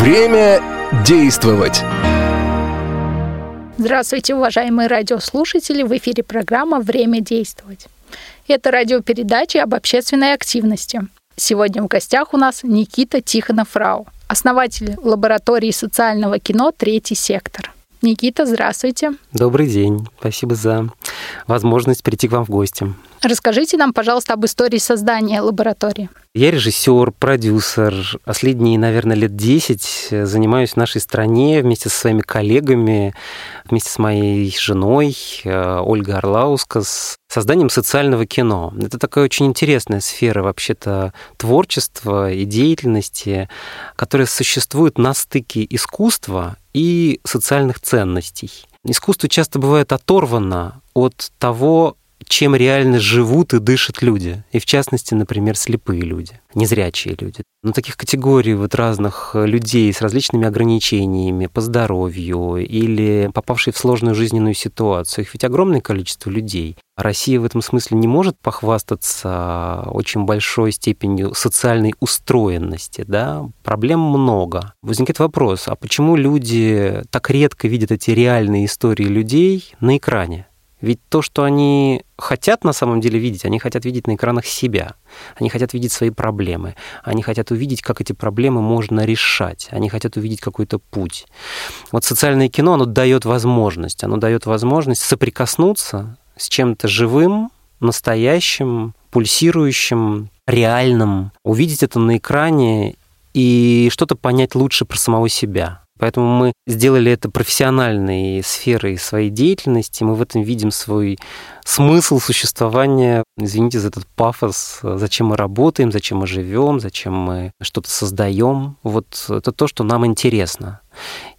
Время действовать! Здравствуйте, уважаемые радиослушатели! В эфире программа «Время действовать». Это радиопередача об общественной активности. Сегодня в гостях у нас Никита Тихонов-Рау, основатель лаборатории социального кино «Третий сектор». Никита, здравствуйте. Добрый день. Спасибо за возможность прийти к вам в гости. Расскажите нам, пожалуйста, об истории создания лаборатории. Я режиссер, продюсер. Последние, наверное, лет 10 занимаюсь в нашей стране вместе со своими коллегами, вместе с моей женой э, Ольгой Орлаускас, созданием социального кино. Это такая очень интересная сфера вообще-то творчества и деятельности, которая существует на стыке искусства и социальных ценностей. Искусство часто бывает оторвано от того, чем реально живут и дышат люди. И в частности, например, слепые люди, незрячие люди. Но таких категорий вот разных людей с различными ограничениями по здоровью или попавшие в сложную жизненную ситуацию, их ведь огромное количество людей. Россия в этом смысле не может похвастаться очень большой степенью социальной устроенности, да? Проблем много. Возникает вопрос, а почему люди так редко видят эти реальные истории людей на экране? Ведь то, что они хотят на самом деле видеть, они хотят видеть на экранах себя. Они хотят видеть свои проблемы. Они хотят увидеть, как эти проблемы можно решать. Они хотят увидеть какой-то путь. Вот социальное кино, оно дает возможность. Оно дает возможность соприкоснуться с чем-то живым, настоящим, пульсирующим, реальным, увидеть это на экране и что-то понять лучше про самого себя. Поэтому мы сделали это профессиональной сферой своей деятельности. Мы в этом видим свой смысл существования. Извините за этот пафос. Зачем мы работаем, зачем мы живем, зачем мы что-то создаем. Вот это то, что нам интересно.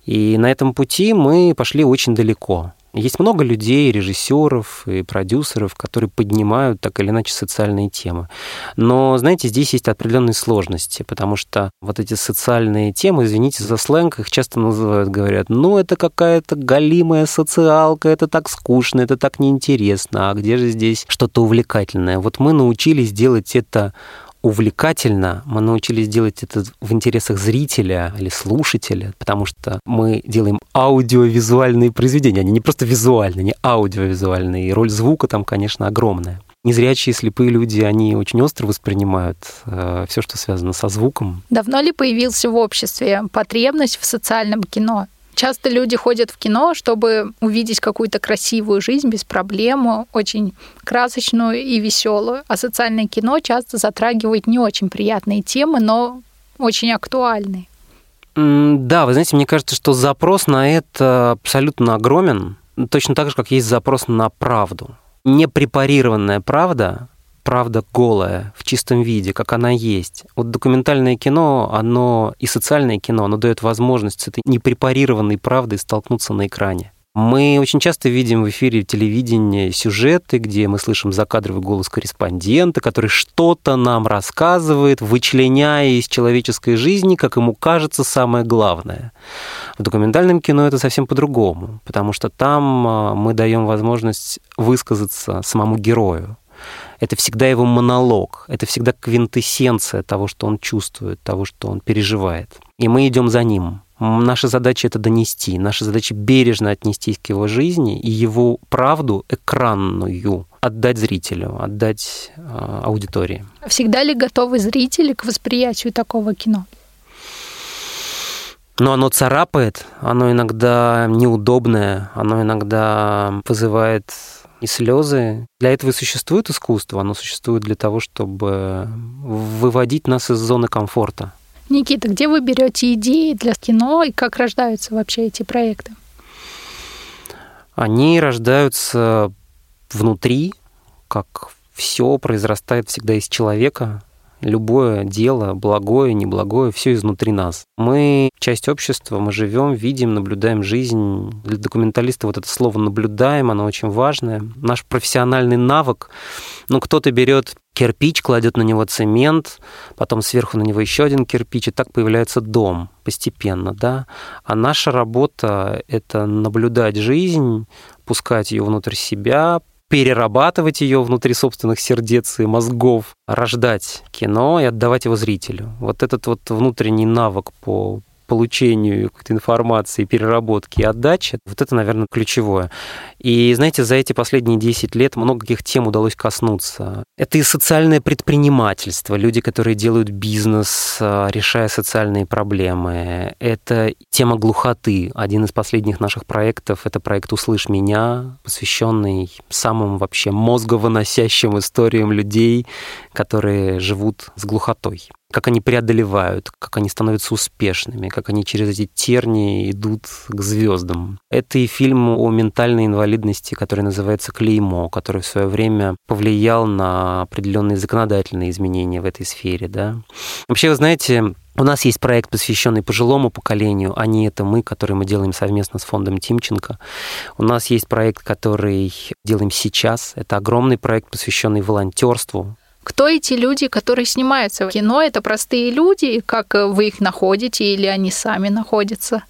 И на этом пути мы пошли очень далеко. Есть много людей, режиссеров и продюсеров, которые поднимают так или иначе социальные темы. Но, знаете, здесь есть определенные сложности, потому что вот эти социальные темы, извините за сленг, их часто называют, говорят, ну, это какая-то галимая социалка, это так скучно, это так неинтересно, а где же здесь что-то увлекательное? Вот мы научились делать это увлекательно. Мы научились делать это в интересах зрителя или слушателя, потому что мы делаем аудиовизуальные произведения. Они не просто визуальные, они аудиовизуальные. И роль звука там, конечно, огромная. Незрячие слепые люди, они очень остро воспринимают э, все, что связано со звуком. Давно ли появился в обществе потребность в социальном кино? Часто люди ходят в кино, чтобы увидеть какую-то красивую жизнь без проблем, очень красочную и веселую. А социальное кино часто затрагивает не очень приятные темы, но очень актуальные. Да, вы знаете, мне кажется, что запрос на это абсолютно огромен, точно так же, как есть запрос на правду. Непрепарированная правда правда голая, в чистом виде, как она есть. Вот документальное кино, оно и социальное кино, оно дает возможность с этой непрепарированной правдой столкнуться на экране. Мы очень часто видим в эфире телевидения сюжеты, где мы слышим закадровый голос корреспондента, который что-то нам рассказывает, вычленяя из человеческой жизни, как ему кажется, самое главное. В документальном кино это совсем по-другому, потому что там а, мы даем возможность высказаться самому герою это всегда его монолог, это всегда квинтэссенция того, что он чувствует, того, что он переживает. И мы идем за ним. Наша задача это донести, наша задача бережно отнестись к его жизни и его правду экранную отдать зрителю, отдать э, аудитории. Всегда ли готовы зрители к восприятию такого кино? Но оно царапает, оно иногда неудобное, оно иногда вызывает и слезы. Для этого и существует искусство. Оно существует для того, чтобы выводить нас из зоны комфорта. Никита, где вы берете идеи для кино и как рождаются вообще эти проекты? Они рождаются внутри, как все произрастает всегда из человека, любое дело, благое, неблагое, все изнутри нас. Мы часть общества, мы живем, видим, наблюдаем жизнь. Для документалиста вот это слово «наблюдаем», оно очень важное. Наш профессиональный навык, ну, кто-то берет кирпич, кладет на него цемент, потом сверху на него еще один кирпич, и так появляется дом постепенно, да. А наша работа — это наблюдать жизнь, пускать ее внутрь себя, перерабатывать ее внутри собственных сердец и мозгов, рождать кино и отдавать его зрителю. Вот этот вот внутренний навык по получению какой-то информации, переработки и отдачи, вот это, наверное, ключевое. И, знаете, за эти последние 10 лет много каких тем удалось коснуться. Это и социальное предпринимательство, люди, которые делают бизнес, а, решая социальные проблемы. Это тема глухоты. Один из последних наших проектов — это проект «Услышь меня», посвященный самым вообще мозговыносящим историям людей, которые живут с глухотой как они преодолевают, как они становятся успешными, как они через эти тернии идут к звездам. Это и фильм о ментальной инвалидности, который называется «Клеймо», который в свое время повлиял на определенные законодательные изменения в этой сфере. Да? Вообще, вы знаете, у нас есть проект, посвященный пожилому поколению, а не это мы, который мы делаем совместно с фондом Тимченко. У нас есть проект, который делаем сейчас. Это огромный проект, посвященный волонтерству, кто эти люди, которые снимаются в кино? Это простые люди, как вы их находите или они сами находятся?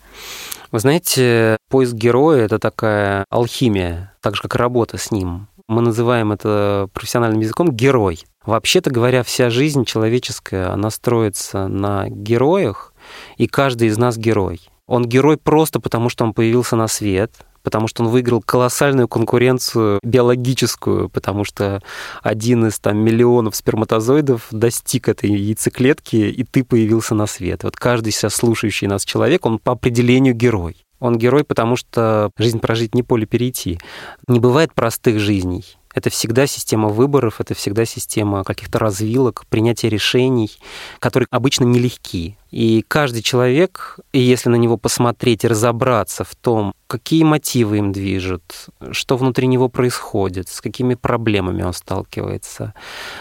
Вы знаете, поиск героя — это такая алхимия, так же, как работа с ним. Мы называем это профессиональным языком герой. Вообще-то говоря, вся жизнь человеческая, она строится на героях, и каждый из нас герой. Он герой просто потому, что он появился на свет, потому что он выиграл колоссальную конкуренцию биологическую, потому что один из там миллионов сперматозоидов достиг этой яйцеклетки, и ты появился на свет. Вот каждый сейчас слушающий нас человек, он по определению герой. Он герой, потому что жизнь прожить не поле перейти. Не бывает простых жизней. Это всегда система выборов, это всегда система каких-то развилок, принятия решений, которые обычно нелегки. И каждый человек, если на него посмотреть и разобраться в том, какие мотивы им движут, что внутри него происходит, с какими проблемами он сталкивается,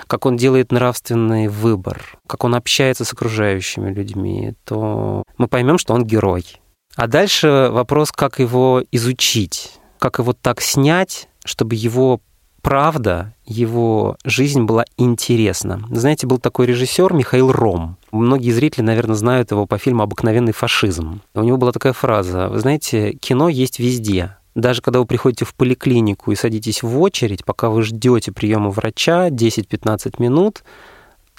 как он делает нравственный выбор, как он общается с окружающими людьми, то мы поймем, что он герой. А дальше вопрос, как его изучить, как его так снять, чтобы его правда, его жизнь была интересна. Знаете, был такой режиссер Михаил Ром. Многие зрители, наверное, знают его по фильму «Обыкновенный фашизм». У него была такая фраза, вы знаете, кино есть везде. Даже когда вы приходите в поликлинику и садитесь в очередь, пока вы ждете приема врача 10-15 минут,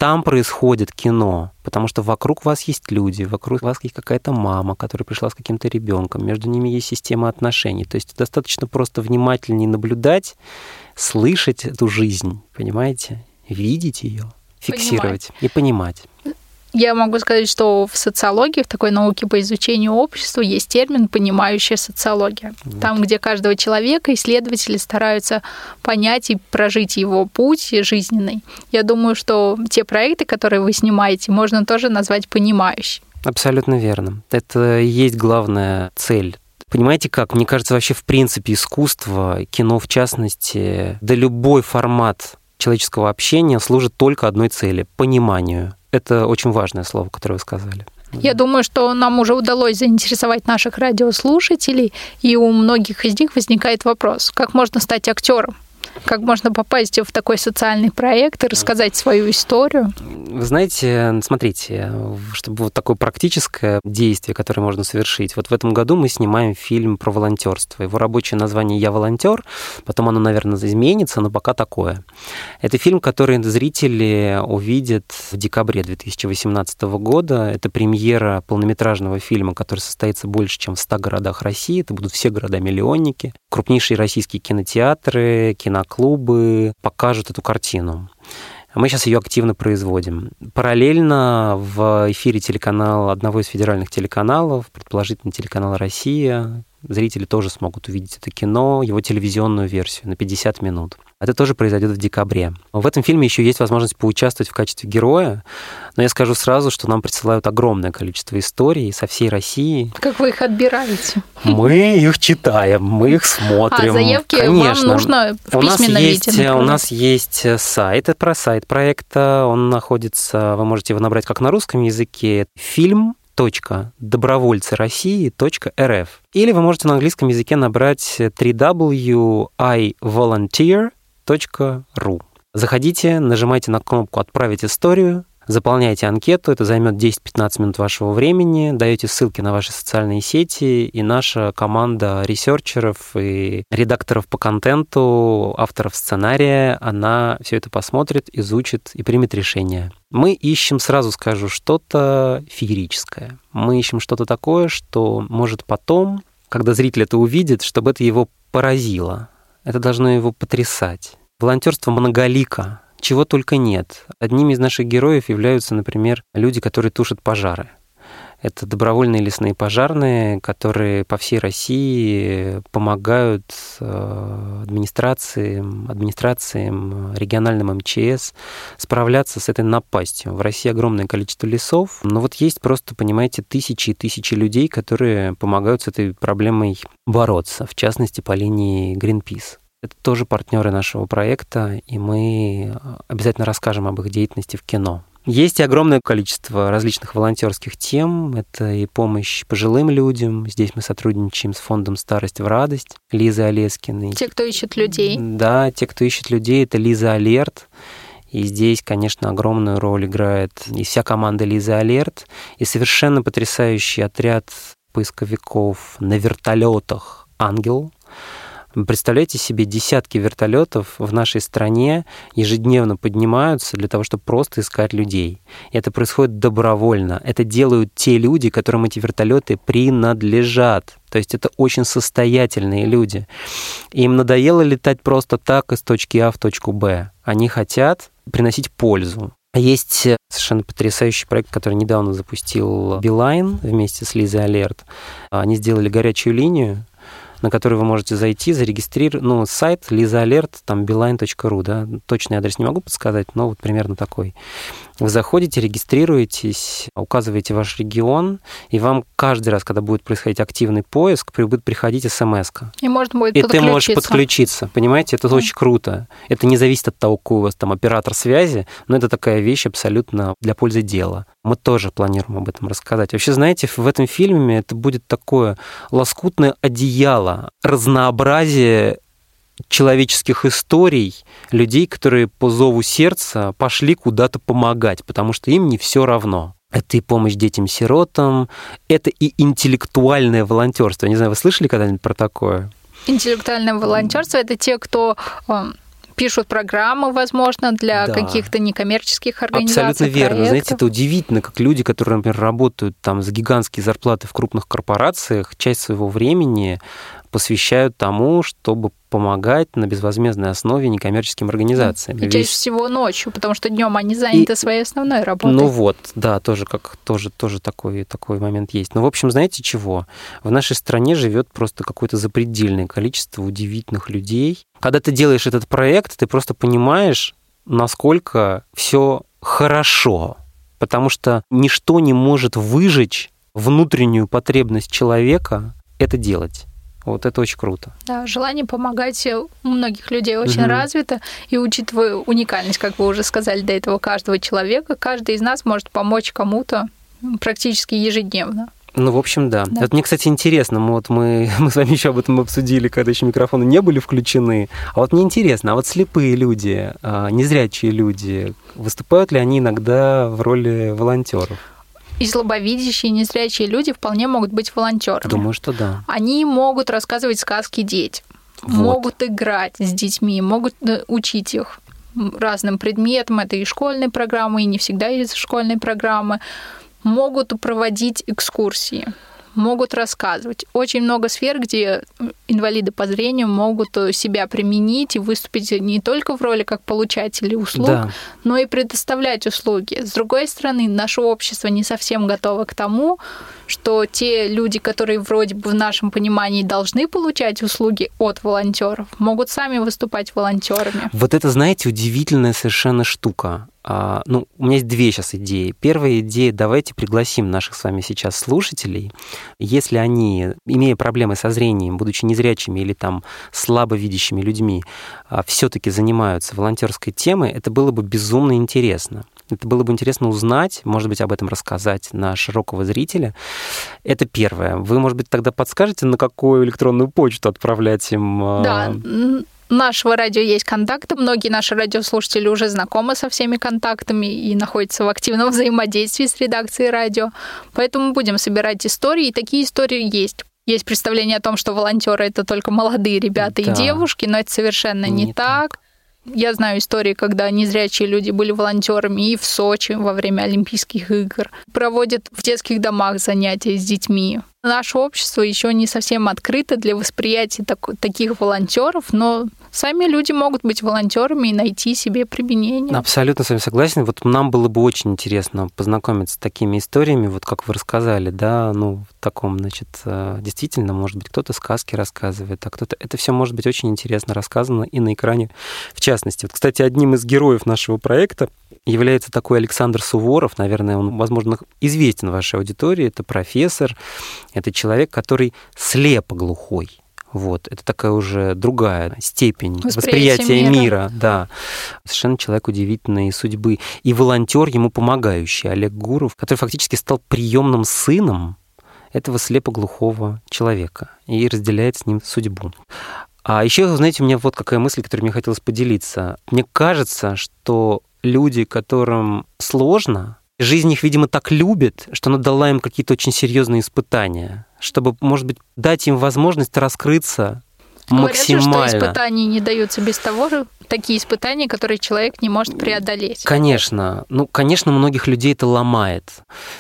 там происходит кино, потому что вокруг вас есть люди, вокруг вас есть какая-то мама, которая пришла с каким-то ребенком, между ними есть система отношений. То есть достаточно просто внимательнее наблюдать, слышать эту жизнь, понимаете, видеть ее, фиксировать понимать. и понимать. Я могу сказать, что в социологии, в такой науке по изучению общества, есть термин «понимающая социология». Вот. Там, где каждого человека исследователи стараются понять и прожить его путь жизненный. Я думаю, что те проекты, которые вы снимаете, можно тоже назвать понимающими. Абсолютно верно. Это и есть главная цель Понимаете как? Мне кажется, вообще в принципе искусство, кино в частности, да любой формат человеческого общения служит только одной цели – пониманию. Это очень важное слово, которое вы сказали. Я думаю, что нам уже удалось заинтересовать наших радиослушателей, и у многих из них возникает вопрос, как можно стать актером? Как можно попасть в такой социальный проект и рассказать свою историю? Вы знаете, смотрите, чтобы вот такое практическое действие, которое можно совершить. Вот в этом году мы снимаем фильм про волонтерство. Его рабочее название «Я волонтер», потом оно, наверное, изменится, но пока такое. Это фильм, который зрители увидят в декабре 2018 года. Это премьера полнометражного фильма, который состоится больше, чем в 100 городах России. Это будут все города-миллионники. Крупнейшие российские кинотеатры, кино киноклубы покажут эту картину. Мы сейчас ее активно производим. Параллельно в эфире телеканала, одного из федеральных телеканалов, предположительно телеканал «Россия», зрители тоже смогут увидеть это кино, его телевизионную версию на 50 минут. Это тоже произойдет в декабре. В этом фильме еще есть возможность поучаствовать в качестве героя, но я скажу сразу, что нам присылают огромное количество историй со всей России. Как вы их отбираете? Мы их читаем, мы их смотрим. А заявки Конечно. вам нужно в у нас есть, виде, У нас есть сайт, это про сайт проекта, он находится, вы можете его набрать как на русском языке, фильм добровольцы России.рф. Или вы можете на английском языке набрать www.ivolunteer.ru. Заходите, нажимайте на кнопку «Отправить историю», Заполняете анкету, это займет 10-15 минут вашего времени, даете ссылки на ваши социальные сети, и наша команда ресерчеров и редакторов по контенту, авторов сценария, она все это посмотрит, изучит и примет решение. Мы ищем, сразу скажу, что-то феерическое. Мы ищем что-то такое, что может потом, когда зритель это увидит, чтобы это его поразило. Это должно его потрясать. Волонтерство многолико, чего только нет. Одними из наших героев являются, например, люди, которые тушат пожары. Это добровольные лесные пожарные, которые по всей России помогают э, администрациям, администрациям, региональным МЧС справляться с этой напастью. В России огромное количество лесов, но вот есть просто, понимаете, тысячи и тысячи людей, которые помогают с этой проблемой бороться, в частности, по линии Greenpeace. Это тоже партнеры нашего проекта, и мы обязательно расскажем об их деятельности в кино. Есть и огромное количество различных волонтерских тем. Это и помощь пожилым людям. Здесь мы сотрудничаем с фондом «Старость в радость» Лизы Олескиной. Те, кто ищет людей. Да, те, кто ищет людей, это Лиза Алерт. И здесь, конечно, огромную роль играет и вся команда Лизы Алерт, и совершенно потрясающий отряд поисковиков на вертолетах «Ангел», Представляете себе, десятки вертолетов в нашей стране ежедневно поднимаются для того, чтобы просто искать людей. И это происходит добровольно. Это делают те люди, которым эти вертолеты принадлежат. То есть это очень состоятельные люди. Им надоело летать просто так из точки А в точку Б. Они хотят приносить пользу. Есть совершенно потрясающий проект, который недавно запустил Билайн вместе с Лизой Алерт. Они сделали горячую линию, на который вы можете зайти, зарегистрировать, ну, сайт Лиза Алерт, там beeline.ru, да, точный адрес не могу подсказать, но вот примерно такой. Вы заходите, регистрируетесь, указываете ваш регион, и вам каждый раз, когда будет происходить активный поиск, будет приходить смс -ка. И можно будет И ты можешь подключиться, понимаете? Это mm. очень круто. Это не зависит от того, какой у вас там оператор связи, но это такая вещь абсолютно для пользы дела. Мы тоже планируем об этом рассказать. Вообще, знаете, в этом фильме это будет такое лоскутное одеяло, разнообразие человеческих историй людей, которые по зову сердца пошли куда-то помогать, потому что им не все равно. Это и помощь детям-сиротам, это и интеллектуальное волонтерство. Не знаю, вы слышали когда-нибудь про такое? Интеллектуальное волонтерство это те, кто эм, пишут программы, возможно, для да. каких-то некоммерческих организаций. Абсолютно верно. Проектов. Знаете, это удивительно, как люди, которые, например, работают там за гигантские зарплаты в крупных корпорациях, часть своего времени посвящают тому, чтобы помогать на безвозмездной основе некоммерческим организациям. И чаще Весь... всего ночью, потому что днем они заняты и... своей основной работой. Ну вот, да, тоже как тоже тоже такой такой момент есть. Но в общем, знаете чего? В нашей стране живет просто какое-то запредельное количество удивительных людей. Когда ты делаешь этот проект, ты просто понимаешь, насколько все хорошо, потому что ничто не может выжечь внутреннюю потребность человека это делать. Вот это очень круто. Да, желание помогать у многих людей очень угу. развито. И учитывая уникальность, как вы уже сказали до этого, каждого человека, каждый из нас может помочь кому-то практически ежедневно. Ну, в общем, да. да. Это мне, кстати, интересно. Мы, вот мы, мы с вами еще об этом обсудили, когда еще микрофоны не были включены. А вот мне интересно, а вот слепые люди, а, незрячие люди, выступают ли они иногда в роли волонтеров? И слабовидящие, и незрячие люди вполне могут быть волонтерами. Думаю, что да. Они могут рассказывать сказки детям, вот. могут играть с детьми, могут э, учить их разным предметам. Это и школьные программы, и не всегда из школьной программы. Могут проводить экскурсии могут рассказывать. Очень много сфер, где инвалиды по зрению могут э, себя применить и выступить не только в роли как получателей услуг, да. но и предоставлять услуги. С другой стороны, наше общество не совсем готово к тому, что те люди, которые вроде бы в нашем понимании должны получать услуги от волонтеров, могут сами выступать волонтерами. Вот это, знаете, удивительная совершенно штука. А, ну, у меня есть две сейчас идеи. Первая идея, давайте пригласим наших с вами сейчас слушателей. Если они, имея проблемы со зрением, будучи незрячими или там слабовидящими людьми, а, все-таки занимаются волонтерской темой, это было бы безумно интересно. Это было бы интересно узнать, может быть, об этом рассказать на широкого зрителя. Это первое. Вы, может быть, тогда подскажете, на какую электронную почту отправлять им? А, да, нашего радио есть контакты. Многие наши радиослушатели уже знакомы со всеми контактами и находятся в активном взаимодействии с редакцией радио. Поэтому будем собирать истории, и такие истории есть. Есть представление о том, что волонтеры это только молодые ребята да. и девушки, но это совершенно не, не так. так. Я знаю истории, когда незрячие люди были волонтерами и в Сочи во время Олимпийских игр. Проводят в детских домах занятия с детьми. Наше общество еще не совсем открыто для восприятия так, таких волонтеров, но сами люди могут быть волонтерами и найти себе применение. Абсолютно с вами согласен. Вот нам было бы очень интересно познакомиться с такими историями, вот как вы рассказали, да, ну, таком, значит, э, действительно, может быть, кто-то сказки рассказывает, а кто-то... Это все может быть очень интересно рассказано и на экране в частности. Вот, кстати, одним из героев нашего проекта является такой Александр Суворов, наверное, он, возможно, известен вашей аудитории, это профессор, это человек, который слепоглухой. Вот, это такая уже другая степень восприятия, восприятия мира. мира. Да. Совершенно человек удивительной судьбы. И волонтер ему помогающий, Олег Гуров, который фактически стал приемным сыном этого слепоглухого человека и разделяет с ним судьбу. А еще, знаете, у меня вот какая мысль, которой мне хотелось поделиться. Мне кажется, что люди, которым сложно, жизнь их, видимо, так любит, что она дала им какие-то очень серьезные испытания, чтобы, может быть, дать им возможность раскрыться максимально. Говорят что испытания не даются без того же, такие испытания, которые человек не может преодолеть. Конечно. Ну, конечно, многих людей это ломает.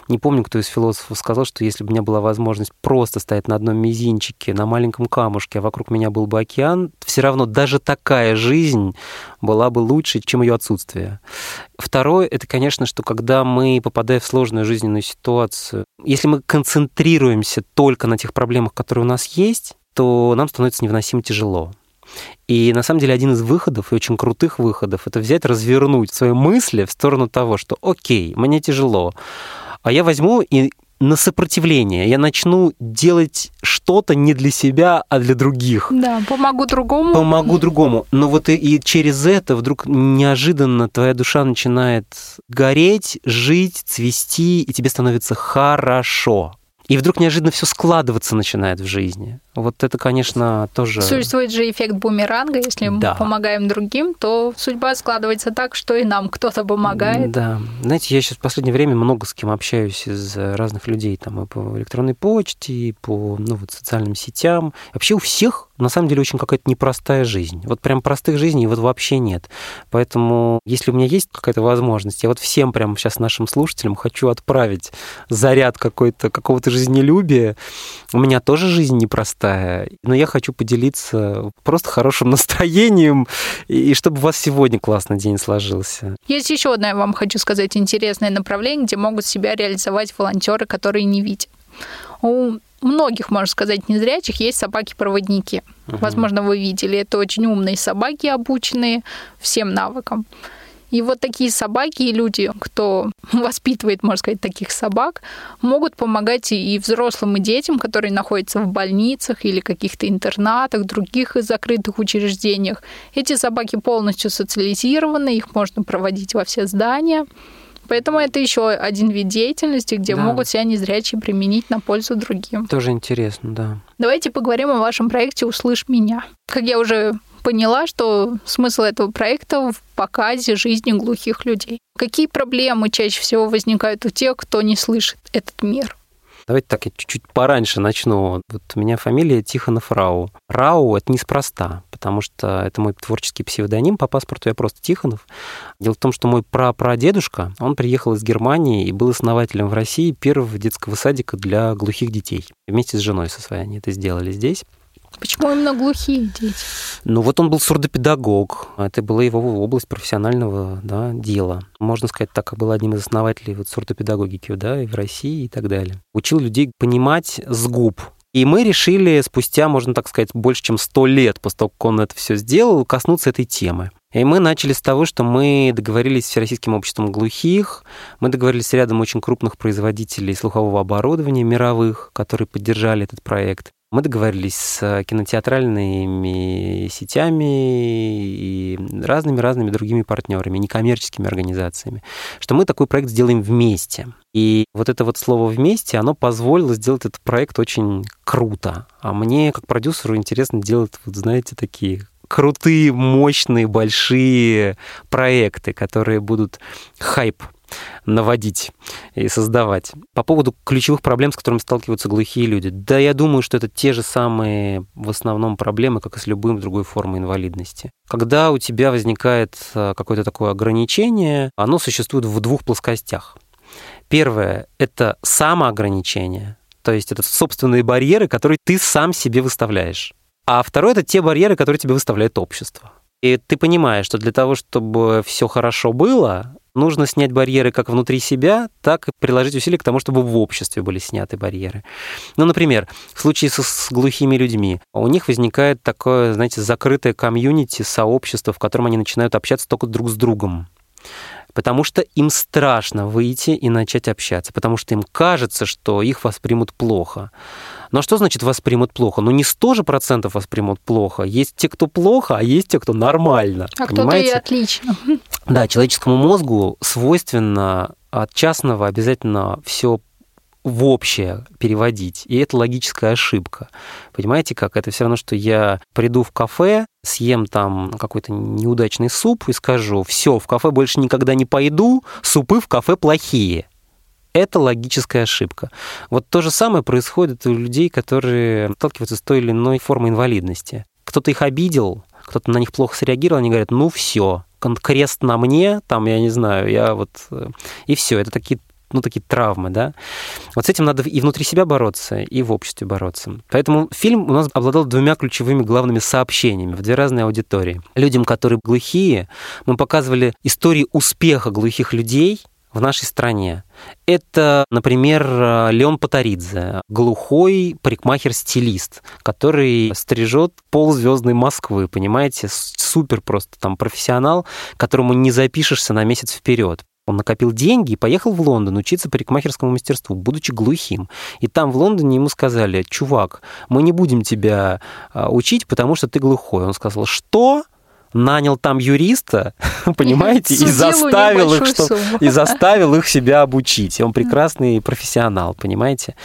Не помню, кто из философов сказал, что если бы у меня была возможность просто стоять на одном мизинчике, на маленьком камушке, а вокруг меня был бы океан, все равно даже такая жизнь была бы лучше, чем ее отсутствие. Второе, это, конечно, что когда мы, попадая в сложную жизненную ситуацию, если мы концентрируемся только на тех проблемах, которые у нас есть, то нам становится невыносимо тяжело. И на самом деле один из выходов, и очень крутых выходов, это взять, развернуть свои мысли в сторону того, что окей, мне тяжело, а я возьму и на сопротивление. Я начну делать что-то не для себя, а для других. Да, помогу другому. Помогу другому. Но вот и, и через это вдруг неожиданно твоя душа начинает гореть, жить, цвести, и тебе становится хорошо. И вдруг неожиданно все складываться начинает в жизни. Вот это, конечно, тоже... Существует же эффект бумеранга. Если да. мы помогаем другим, то судьба складывается так, что и нам кто-то помогает. Да. Знаете, я сейчас в последнее время много с кем общаюсь из разных людей, там и по электронной почте, и по ну, вот, социальным сетям. Вообще у всех на самом деле очень какая-то непростая жизнь. Вот прям простых жизней вот вообще нет. Поэтому, если у меня есть какая-то возможность, я вот всем прямо сейчас нашим слушателям хочу отправить заряд какой-то, какого-то жизнелюбия. У меня тоже жизнь непростая, но я хочу поделиться просто хорошим настроением, и чтобы у вас сегодня классный день сложился. Есть еще одно, я вам хочу сказать, интересное направление, где могут себя реализовать волонтеры, которые не видят. Многих, можно сказать, незрячих есть собаки-проводники. Угу. Возможно, вы видели. Это очень умные собаки, обученные всем навыкам. И вот такие собаки и люди, кто воспитывает, можно сказать, таких собак, могут помогать и взрослым, и детям, которые находятся в больницах или каких-то интернатах, других закрытых учреждениях. Эти собаки полностью социализированы, их можно проводить во все здания. Поэтому это еще один вид деятельности, где да. могут себя незрячие применить на пользу другим. Тоже интересно, да. Давайте поговорим о вашем проекте «Услышь меня». Как я уже поняла, что смысл этого проекта в показе жизни глухих людей. Какие проблемы чаще всего возникают у тех, кто не слышит этот мир? Давайте так, я чуть-чуть пораньше начну. Вот у меня фамилия Тихонов Рау. Рау — это неспроста, потому что это мой творческий псевдоним. По паспорту я просто Тихонов. Дело в том, что мой прапрадедушка, он приехал из Германии и был основателем в России первого детского садика для глухих детей. Вместе с женой со своей они это сделали здесь. Почему именно глухие дети? Ну вот он был сурдопедагог. Это была его область профессионального да, дела. Можно сказать, так, был одним из основателей вот сурдопедагогики да, и в России и так далее. Учил людей понимать с губ и мы решили спустя, можно так сказать, больше чем сто лет после того, как он это все сделал, коснуться этой темы. И мы начали с того, что мы договорились с Всероссийским обществом глухих, мы договорились с рядом очень крупных производителей слухового оборудования мировых, которые поддержали этот проект. Мы договорились с кинотеатральными сетями и разными-разными другими партнерами, некоммерческими организациями, что мы такой проект сделаем вместе. И вот это вот слово «вместе», оно позволило сделать этот проект очень круто. А мне, как продюсеру, интересно делать, вот знаете, такие крутые, мощные, большие проекты, которые будут хайп наводить и создавать. По поводу ключевых проблем, с которыми сталкиваются глухие люди. Да, я думаю, что это те же самые в основном проблемы, как и с любым другой формой инвалидности. Когда у тебя возникает э, какое-то такое ограничение, оно существует в двух плоскостях. Первое — это самоограничение, то есть это собственные барьеры, которые ты сам себе выставляешь. А второе — это те барьеры, которые тебе выставляет общество. И ты понимаешь, что для того, чтобы все хорошо было, нужно снять барьеры как внутри себя, так и приложить усилия к тому, чтобы в обществе были сняты барьеры. Ну, например, в случае с, с глухими людьми, у них возникает такое, знаете, закрытое комьюнити, сообщество, в котором они начинают общаться только друг с другом потому что им страшно выйти и начать общаться, потому что им кажется, что их воспримут плохо. Но что значит воспримут плохо? Ну, не 100 же процентов воспримут плохо. Есть те, кто плохо, а есть те, кто нормально. А кто-то и отлично. Да, человеческому мозгу свойственно от частного обязательно все в общее переводить. И это логическая ошибка. Понимаете как? Это все равно, что я приду в кафе, съем там какой-то неудачный суп и скажу, все, в кафе больше никогда не пойду, супы в кафе плохие. Это логическая ошибка. Вот то же самое происходит у людей, которые сталкиваются с той или иной формой инвалидности. Кто-то их обидел, кто-то на них плохо среагировал, они говорят, ну все, крест на мне, там, я не знаю, я вот... Э, и все, это такие ну, такие травмы, да. Вот с этим надо и внутри себя бороться, и в обществе бороться. Поэтому фильм у нас обладал двумя ключевыми главными сообщениями в две разные аудитории. Людям, которые глухие, мы показывали истории успеха глухих людей, в нашей стране. Это, например, Леон Патаридзе, глухой парикмахер-стилист, который стрижет ползвездной Москвы, понимаете, супер просто там профессионал, которому не запишешься на месяц вперед. Он накопил деньги и поехал в Лондон учиться парикмахерскому мастерству, будучи глухим. И там в Лондоне ему сказали, чувак, мы не будем тебя а, учить, потому что ты глухой. Он сказал, что? Нанял там юриста, понимаете, и заставил их, что, и заставил их себя обучить. И он прекрасный профессионал, понимаете.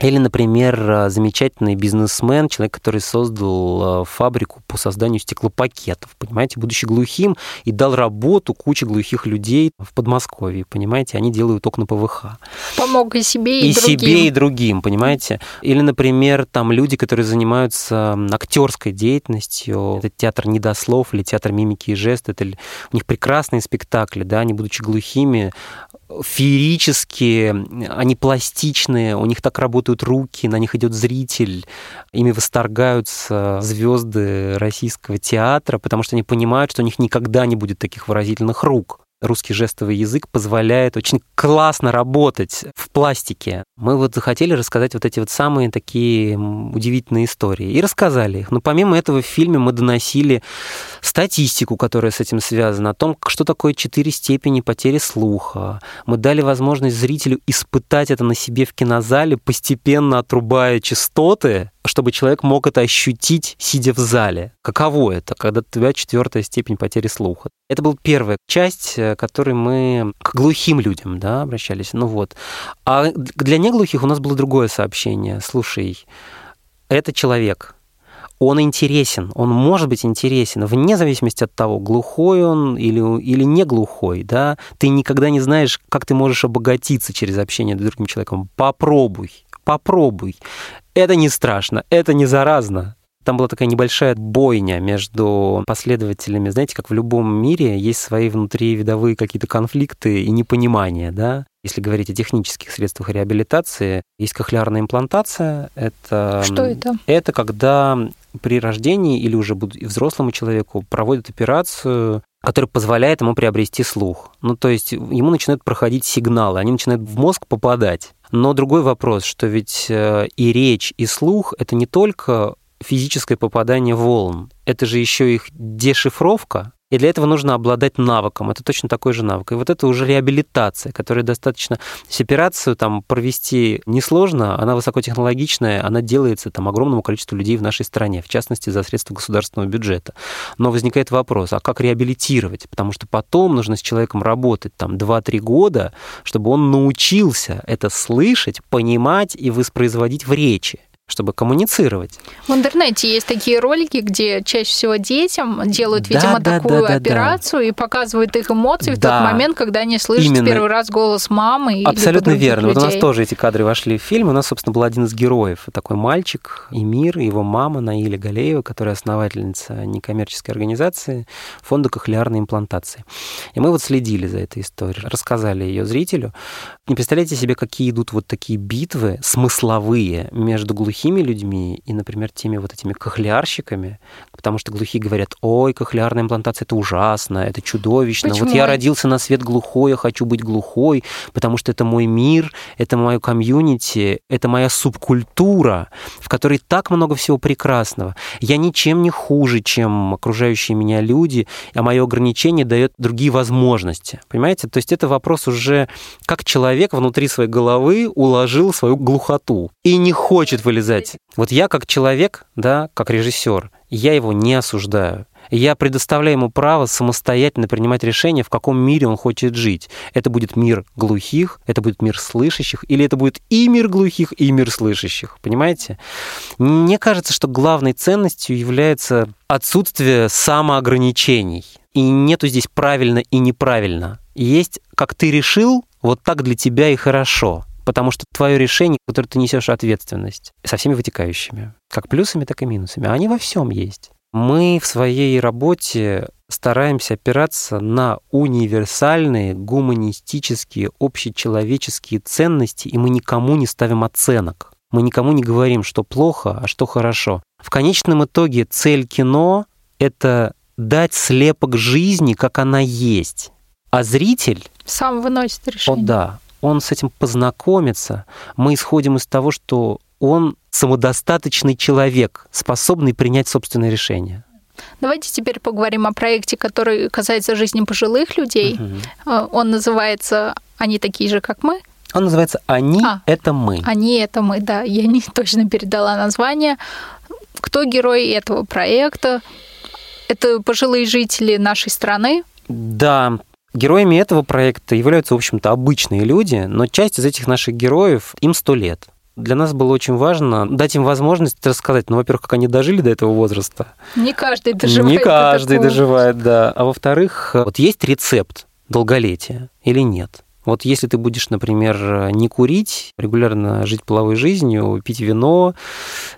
Или, например, замечательный бизнесмен, человек, который создал э, фабрику по созданию стеклопакетов, понимаете, будучи глухим, и дал работу куче глухих людей в Подмосковье, понимаете, они делают окна ПВХ. Помог и себе, и, и другим. себе, и другим, понимаете. Или, например, там люди, которые занимаются актерской деятельностью, это театр недослов или театр мимики и жест, это у них прекрасные спектакли, да, они, будучи глухими, феерические, они пластичные, у них так работают руки, на них идет зритель, ими восторгаются звезды российского театра, потому что они понимают, что у них никогда не будет таких выразительных рук русский жестовый язык позволяет очень классно работать в пластике. Мы вот захотели рассказать вот эти вот самые такие удивительные истории. И рассказали их. Но помимо этого в фильме мы доносили статистику, которая с этим связана, о том, что такое четыре степени потери слуха. Мы дали возможность зрителю испытать это на себе в кинозале, постепенно отрубая частоты, чтобы человек мог это ощутить, сидя в зале. Каково это, когда у тебя четвертая степень потери слуха? Это была первая часть, э, которой мы к глухим людям да, обращались. Ну вот. А для неглухих у нас было другое сообщение. Слушай, это человек, он интересен, он может быть интересен, вне зависимости от того, глухой он или, или не глухой, да, ты никогда не знаешь, как ты можешь обогатиться через общение с другим человеком. Попробуй, попробуй. Это не страшно, это не заразно. Там была такая небольшая бойня между последователями. Знаете, как в любом мире есть свои внутривидовые какие-то конфликты и непонимания, да? Если говорить о технических средствах реабилитации, есть кохлеарная имплантация. Это, Что это? Это когда при рождении или уже взрослому человеку проводят операцию, которая позволяет ему приобрести слух. Ну, то есть ему начинают проходить сигналы, они начинают в мозг попадать. Но другой вопрос, что ведь э, и речь, и слух — это не только физическое попадание волн, это же еще их дешифровка, И для этого нужно обладать навыком. Это точно такой же навык. И вот это уже реабилитация, которая достаточно... С операцию там провести несложно, она высокотехнологичная, она делается там огромному количеству людей в нашей стране, в частности, за средства государственного бюджета. Но возникает вопрос, а как реабилитировать? Потому что потом нужно с человеком работать там 2-3 года, чтобы он научился это слышать, понимать и воспроизводить в речи чтобы коммуницировать. В интернете есть такие ролики, где чаще всего детям делают, видимо, да, такую да, да, операцию да. и показывают их эмоции да. в тот момент, когда они слышат Именно. первый раз голос мамы. Абсолютно верно. Людей. Вот у нас тоже эти кадры вошли в фильм. У нас, собственно, был один из героев. Такой мальчик, Эмир, его мама Наиля Галеева, которая основательница некоммерческой организации фонда кохлеарной имплантации. И мы вот следили за этой историей, рассказали ее зрителю. Не представляете себе, какие идут вот такие битвы смысловые между глухими глухими людьми и, например, теми вот этими кохлеарщиками, потому что глухие говорят, ой, кохлеарная имплантация это ужасно, это чудовищно. Почему? Вот я родился на свет глухой, я хочу быть глухой, потому что это мой мир, это мое комьюнити, это моя субкультура, в которой так много всего прекрасного. Я ничем не хуже, чем окружающие меня люди, а мое ограничение дает другие возможности. Понимаете? То есть это вопрос уже, как человек внутри своей головы уложил свою глухоту и не хочет вылезать сказать, вот я как человек, да, как режиссер, я его не осуждаю. Я предоставляю ему право самостоятельно принимать решение, в каком мире он хочет жить. Это будет мир глухих, это будет мир слышащих, или это будет и мир глухих, и мир слышащих. Понимаете? Мне кажется, что главной ценностью является отсутствие самоограничений. И нету здесь правильно и неправильно. Есть, как ты решил, вот так для тебя и хорошо потому что твое решение, которое ты несешь ответственность, со всеми вытекающими, как плюсами, так и минусами, они во всем есть. Мы в своей работе стараемся опираться на универсальные гуманистические, общечеловеческие ценности, и мы никому не ставим оценок. Мы никому не говорим, что плохо, а что хорошо. В конечном итоге цель кино — это дать слепок жизни, как она есть. А зритель... Сам выносит решение. О, да он с этим познакомится, мы исходим из того, что он самодостаточный человек, способный принять собственное решение. Давайте теперь поговорим о проекте, который касается жизни пожилых людей. Угу. Он называется «Они такие же, как мы». Он называется «Они а, – это мы». «Они – это мы», да. Я не точно передала название. Кто герой этого проекта? Это пожилые жители нашей страны. Да, Героями этого проекта являются, в общем-то, обычные люди, но часть из этих наших героев, им сто лет. Для нас было очень важно дать им возможность рассказать, ну, во-первых, как они дожили до этого возраста. Не каждый доживает. Не каждый доживает, да. А во-вторых, вот есть рецепт долголетия или нет? Вот если ты будешь, например, не курить, регулярно жить половой жизнью, пить вино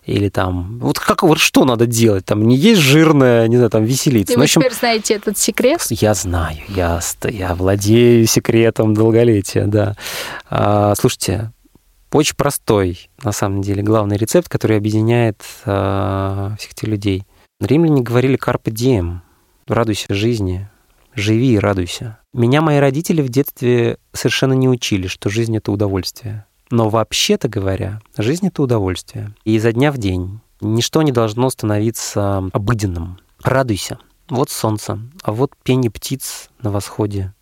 или там... Вот как вот что надо делать? Там не есть жирное, не знаю, там веселиться. И ну, вы общем, теперь знаете этот секрет? Я знаю, я, я владею секретом долголетия, да. А, слушайте, очень простой, на самом деле, главный рецепт, который объединяет а, всех этих людей. Римляне говорили «carpe diem», радуйся жизни, живи и радуйся. Меня мои родители в детстве совершенно не учили, что жизнь — это удовольствие. Но вообще-то говоря, жизнь — это удовольствие. И изо дня в день ничто не должно становиться обыденным. Радуйся. Вот солнце, а вот пение птиц на восходе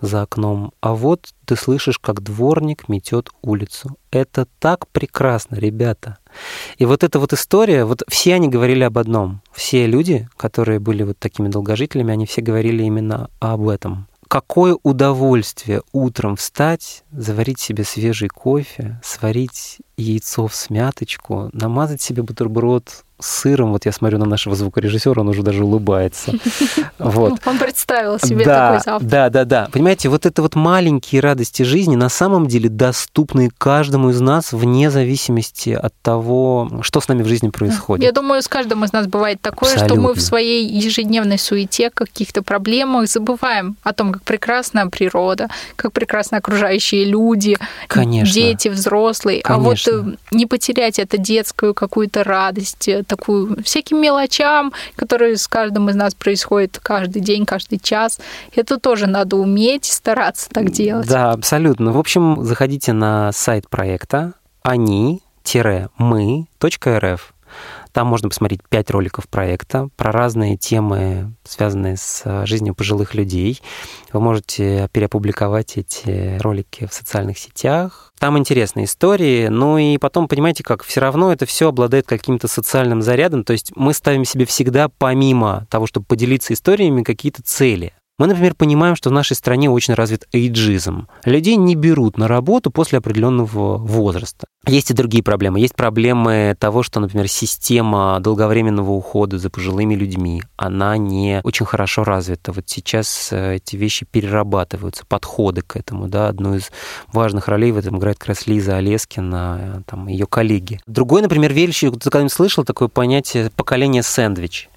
за окном, а вот ты слышишь, как дворник метет улицу. Это так прекрасно, ребята. И вот эта вот история, вот все они говорили об одном. Все люди, которые были вот такими долгожителями, они все говорили именно об этом. Какое удовольствие утром встать, заварить себе свежий кофе, сварить яйцо в смяточку, намазать себе бутерброд сыром. Вот я смотрю на нашего звукорежиссера, он уже даже улыбается. Вот. Он представил себе да, такой завтрак. Да, да, да. Понимаете, вот это вот маленькие радости жизни на самом деле доступны каждому из нас вне зависимости от того, что с нами в жизни происходит. Я думаю, с каждым из нас бывает такое, Абсолютно. что мы в своей ежедневной суете, каких-то проблемах забываем о том, как прекрасна природа, как прекрасны окружающие люди, Конечно. дети, взрослые. Конечно. А вот не потерять это детскую какую-то радость, такую всяким мелочам, которые с каждым из нас происходят каждый день, каждый час. Это тоже надо уметь стараться так делать. Да, абсолютно. В общем, заходите на сайт проекта они-мы.рф. Там можно посмотреть пять роликов проекта про разные темы, связанные с э, жизнью пожилых людей. Вы можете переопубликовать эти ролики в социальных сетях. Там интересные истории. Ну и потом, понимаете, как все равно это все обладает каким-то социальным зарядом. То есть мы ставим себе всегда, помимо того, чтобы поделиться историями, какие-то цели. Мы, например, понимаем, что в нашей стране очень развит эйджизм. Людей не берут на работу после определенного возраста. Есть и другие проблемы. Есть проблемы того, что, например, система долговременного ухода за пожилыми людьми, она не очень хорошо развита. Вот сейчас э, эти вещи перерабатываются, подходы к этому. Да? Одну из важных ролей в этом играет как раз Лиза Олескина, э, там, ее коллеги. Другой, например, ты когда-нибудь слышал такое понятие поколение сэндвич?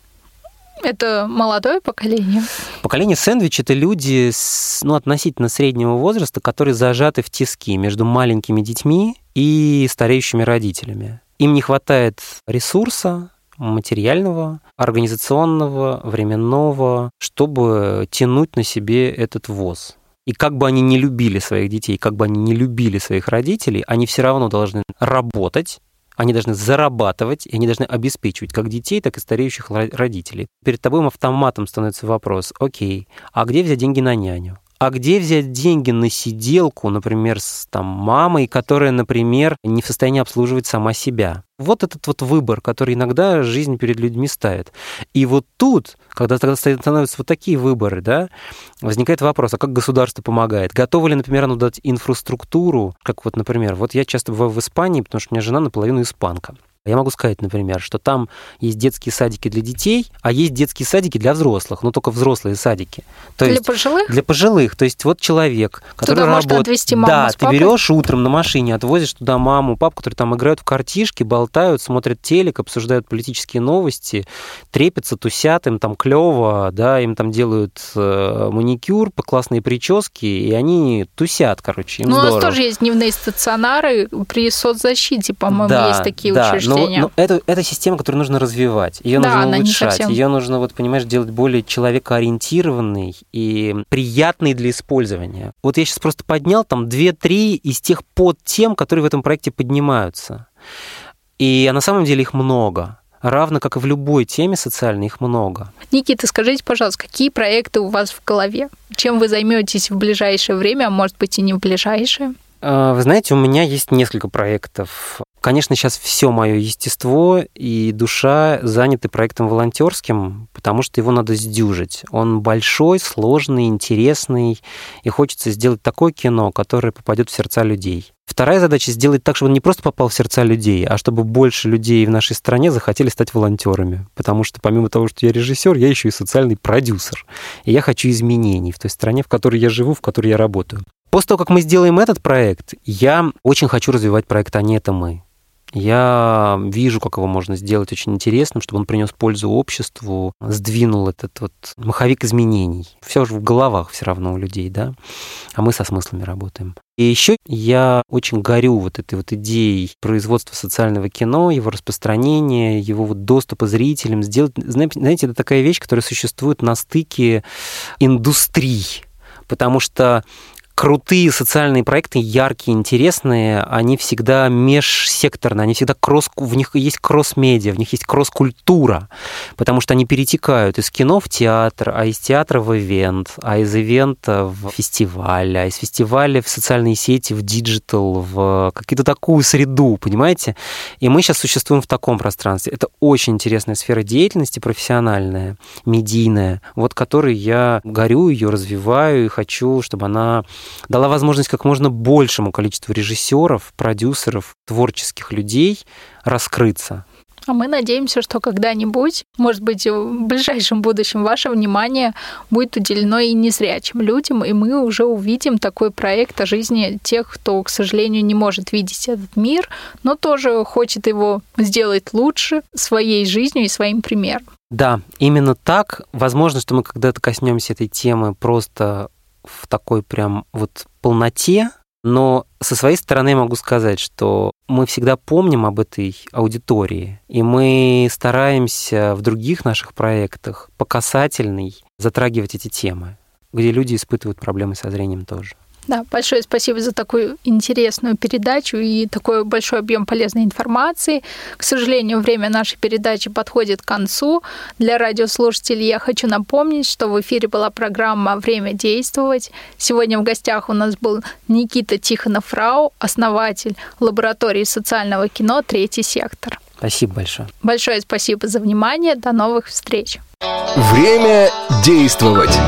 Это молодое поколение? Поколение сэндвич – это люди с, ну, относительно среднего возраста, которые зажаты в тиски между маленькими детьми и стареющими родителями. Им не хватает ресурса, материального, организационного, временного, чтобы тянуть на себе этот ВОЗ. И как бы они не любили своих детей, как бы они не любили своих родителей, они все равно должны работать, они должны зарабатывать, и они должны обеспечивать как детей, так и стареющих родителей. Перед тобой автоматом становится вопрос, окей, а где взять деньги на няню? А где взять деньги на сиделку, например, с там, мамой, которая, например, не в состоянии обслуживать сама себя? Вот этот вот выбор, который иногда жизнь перед людьми ставит. И вот тут, когда тогда становятся вот такие выборы, да, возникает вопрос, а как государство помогает? Готово ли, например, оно дать инфраструктуру, как вот, например, вот я часто бываю в Испании, потому что у меня жена наполовину испанка. Я могу сказать, например, что там есть детские садики для детей, а есть детские садики для взрослых, но только взрослые садики. То для есть, пожилых? Для пожилых. То есть вот человек, который туда работает... отвезти маму Да, ты берешь утром на машине, отвозишь туда маму, папу, которые там играют в картишки, болтают, смотрят телек, обсуждают политические новости, трепятся, тусят, им там клево, да, им там делают э, маникюр, классные прически, и они тусят, короче, им Ну, здорово. у нас тоже есть дневные стационары при соцзащите, по-моему, да, есть такие да, учреждения но, но это, это система, которую нужно развивать. Ее да, нужно улучшать. Ее нужно, вот, понимаешь, делать более человекоориентированной и приятной для использования. Вот я сейчас просто поднял там 2-3 из тех подтем, которые в этом проекте поднимаются. И на самом деле их много равно как и в любой теме социальной, их много. Никита, скажите, пожалуйста, какие проекты у вас в голове? Чем вы займетесь в ближайшее время, а может быть и не в ближайшее? А, вы знаете, у меня есть несколько проектов. Конечно, сейчас все мое естество и душа заняты проектом волонтерским, потому что его надо сдюжить. Он большой, сложный, интересный, и хочется сделать такое кино, которое попадет в сердца людей. Вторая задача сделать так, чтобы он не просто попал в сердца людей, а чтобы больше людей в нашей стране захотели стать волонтерами. Потому что помимо того, что я режиссер, я еще и социальный продюсер. И я хочу изменений в той стране, в которой я живу, в которой я работаю. После того, как мы сделаем этот проект, я очень хочу развивать проект «Они – это мы». Я вижу, как его можно сделать очень интересным, чтобы он принес пользу обществу, сдвинул этот вот маховик изменений. Все же в головах все равно у людей, да, а мы со смыслами работаем. И еще я очень горю вот этой вот идеей производства социального кино, его распространения, его вот доступа зрителям, сделать, знаете, это такая вещь, которая существует на стыке индустрий, потому что крутые социальные проекты, яркие, интересные, они всегда межсекторные, они всегда кросс, в них есть кросс-медиа, в них есть кросс-культура, потому что они перетекают из кино в театр, а из театра в ивент, а из ивента в фестиваль, а из фестиваля в социальные сети, в digital, в какую-то такую среду, понимаете? И мы сейчас существуем в таком пространстве. Это очень интересная сфера деятельности, профессиональная, медийная, вот которой я горю, ее развиваю и хочу, чтобы она дала возможность как можно большему количеству режиссеров, продюсеров, творческих людей раскрыться. А мы надеемся, что когда-нибудь, может быть, в ближайшем будущем, ваше внимание будет уделено и незрячим людям, и мы уже увидим такой проект о жизни тех, кто, к сожалению, не может видеть этот мир, но тоже хочет его сделать лучше своей жизнью и своим примером. Да, именно так. Возможно, что мы когда-то коснемся этой темы просто в такой прям вот полноте, но со своей стороны могу сказать, что мы всегда помним об этой аудитории, и мы стараемся в других наших проектах по касательной затрагивать эти темы, где люди испытывают проблемы со зрением тоже. Да, большое спасибо за такую интересную передачу и такой большой объем полезной информации. К сожалению, время нашей передачи подходит к концу. Для радиослушателей я хочу напомнить, что в эфире была программа «Время действовать». Сегодня в гостях у нас был Никита Тихонов-Рау, основатель лаборатории социального кино «Третий сектор». Спасибо большое. Большое спасибо за внимание. До новых встреч. Время действовать.